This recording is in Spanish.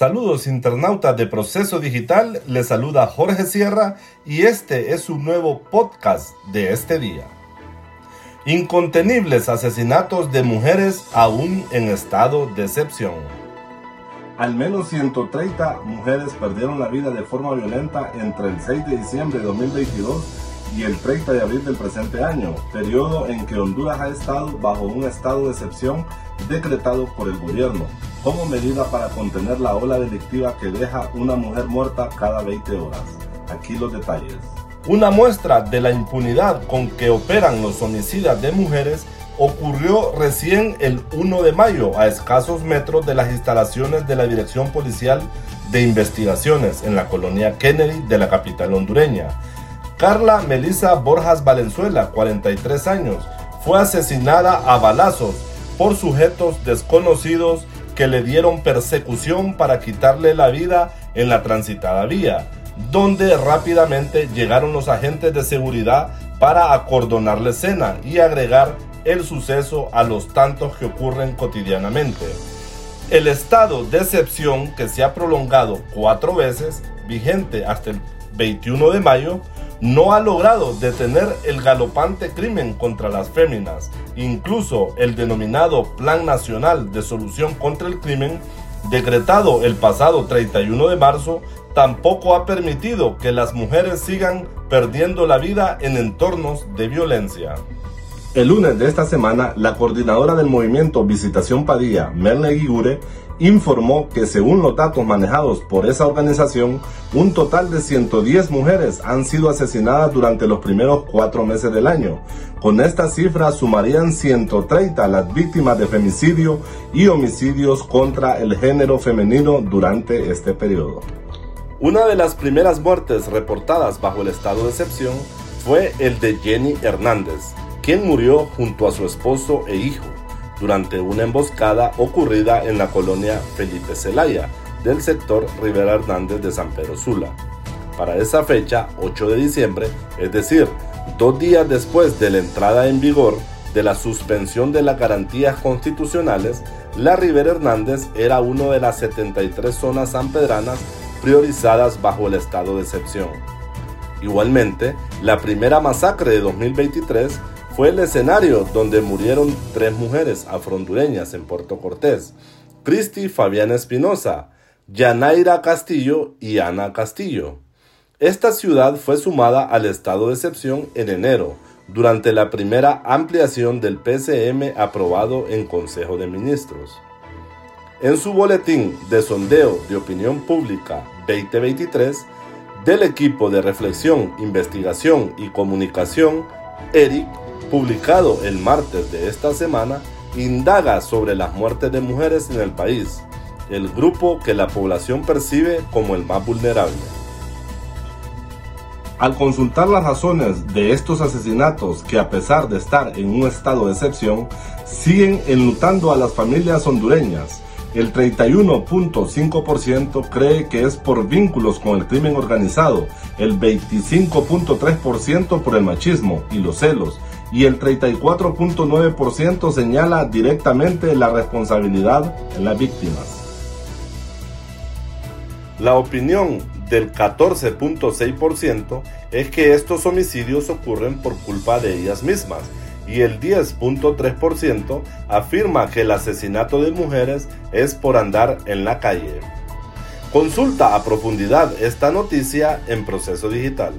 Saludos internautas de Proceso Digital, les saluda Jorge Sierra y este es un nuevo podcast de este día. Incontenibles asesinatos de mujeres aún en estado de excepción. Al menos 130 mujeres perdieron la vida de forma violenta entre el 6 de diciembre de 2022 y el 30 de abril del presente año, periodo en que Honduras ha estado bajo un estado de excepción decretado por el gobierno como medida para contener la ola delictiva que deja una mujer muerta cada 20 horas. Aquí los detalles. Una muestra de la impunidad con que operan los homicidas de mujeres ocurrió recién el 1 de mayo a escasos metros de las instalaciones de la Dirección Policial de Investigaciones en la colonia Kennedy de la capital hondureña. Carla Melissa Borjas Valenzuela, 43 años, fue asesinada a balazos por sujetos desconocidos que le dieron persecución para quitarle la vida en la transitada vía, donde rápidamente llegaron los agentes de seguridad para acordonar la escena y agregar el suceso a los tantos que ocurren cotidianamente. El estado de excepción que se ha prolongado cuatro veces, vigente hasta el 21 de mayo, no ha logrado detener el galopante crimen contra las féminas. Incluso el denominado Plan Nacional de Solución contra el Crimen, decretado el pasado 31 de marzo, tampoco ha permitido que las mujeres sigan perdiendo la vida en entornos de violencia. El lunes de esta semana, la coordinadora del movimiento Visitación Padilla, Melne Guigure, informó que según los datos manejados por esa organización, un total de 110 mujeres han sido asesinadas durante los primeros cuatro meses del año. Con esta cifra sumarían 130 las víctimas de femicidio y homicidios contra el género femenino durante este periodo. Una de las primeras muertes reportadas bajo el estado de excepción fue el de Jenny Hernández, quien murió junto a su esposo e hijo durante una emboscada ocurrida en la colonia Felipe Celaya del sector Rivera Hernández de San Pedro Sula. Para esa fecha, 8 de diciembre, es decir, dos días después de la entrada en vigor de la suspensión de las garantías constitucionales, la Rivera Hernández era una de las 73 zonas sanpedranas priorizadas bajo el estado de excepción. Igualmente, la primera masacre de 2023 fue el escenario donde murieron tres mujeres afrondureñas en Puerto Cortés, Cristi Fabiana Espinosa, Yanaira Castillo y Ana Castillo. Esta ciudad fue sumada al estado de excepción en enero, durante la primera ampliación del PCM aprobado en Consejo de Ministros. En su boletín de sondeo de opinión pública 2023 del equipo de reflexión, investigación y comunicación, ERIC publicado el martes de esta semana, indaga sobre las muertes de mujeres en el país, el grupo que la población percibe como el más vulnerable. Al consultar las razones de estos asesinatos que a pesar de estar en un estado de excepción, siguen enlutando a las familias hondureñas, el 31.5% cree que es por vínculos con el crimen organizado, el 25.3% por el machismo y los celos, y el 34.9% señala directamente la responsabilidad en las víctimas. La opinión del 14.6% es que estos homicidios ocurren por culpa de ellas mismas y el 10.3% afirma que el asesinato de mujeres es por andar en la calle. Consulta a profundidad esta noticia en Proceso Digital.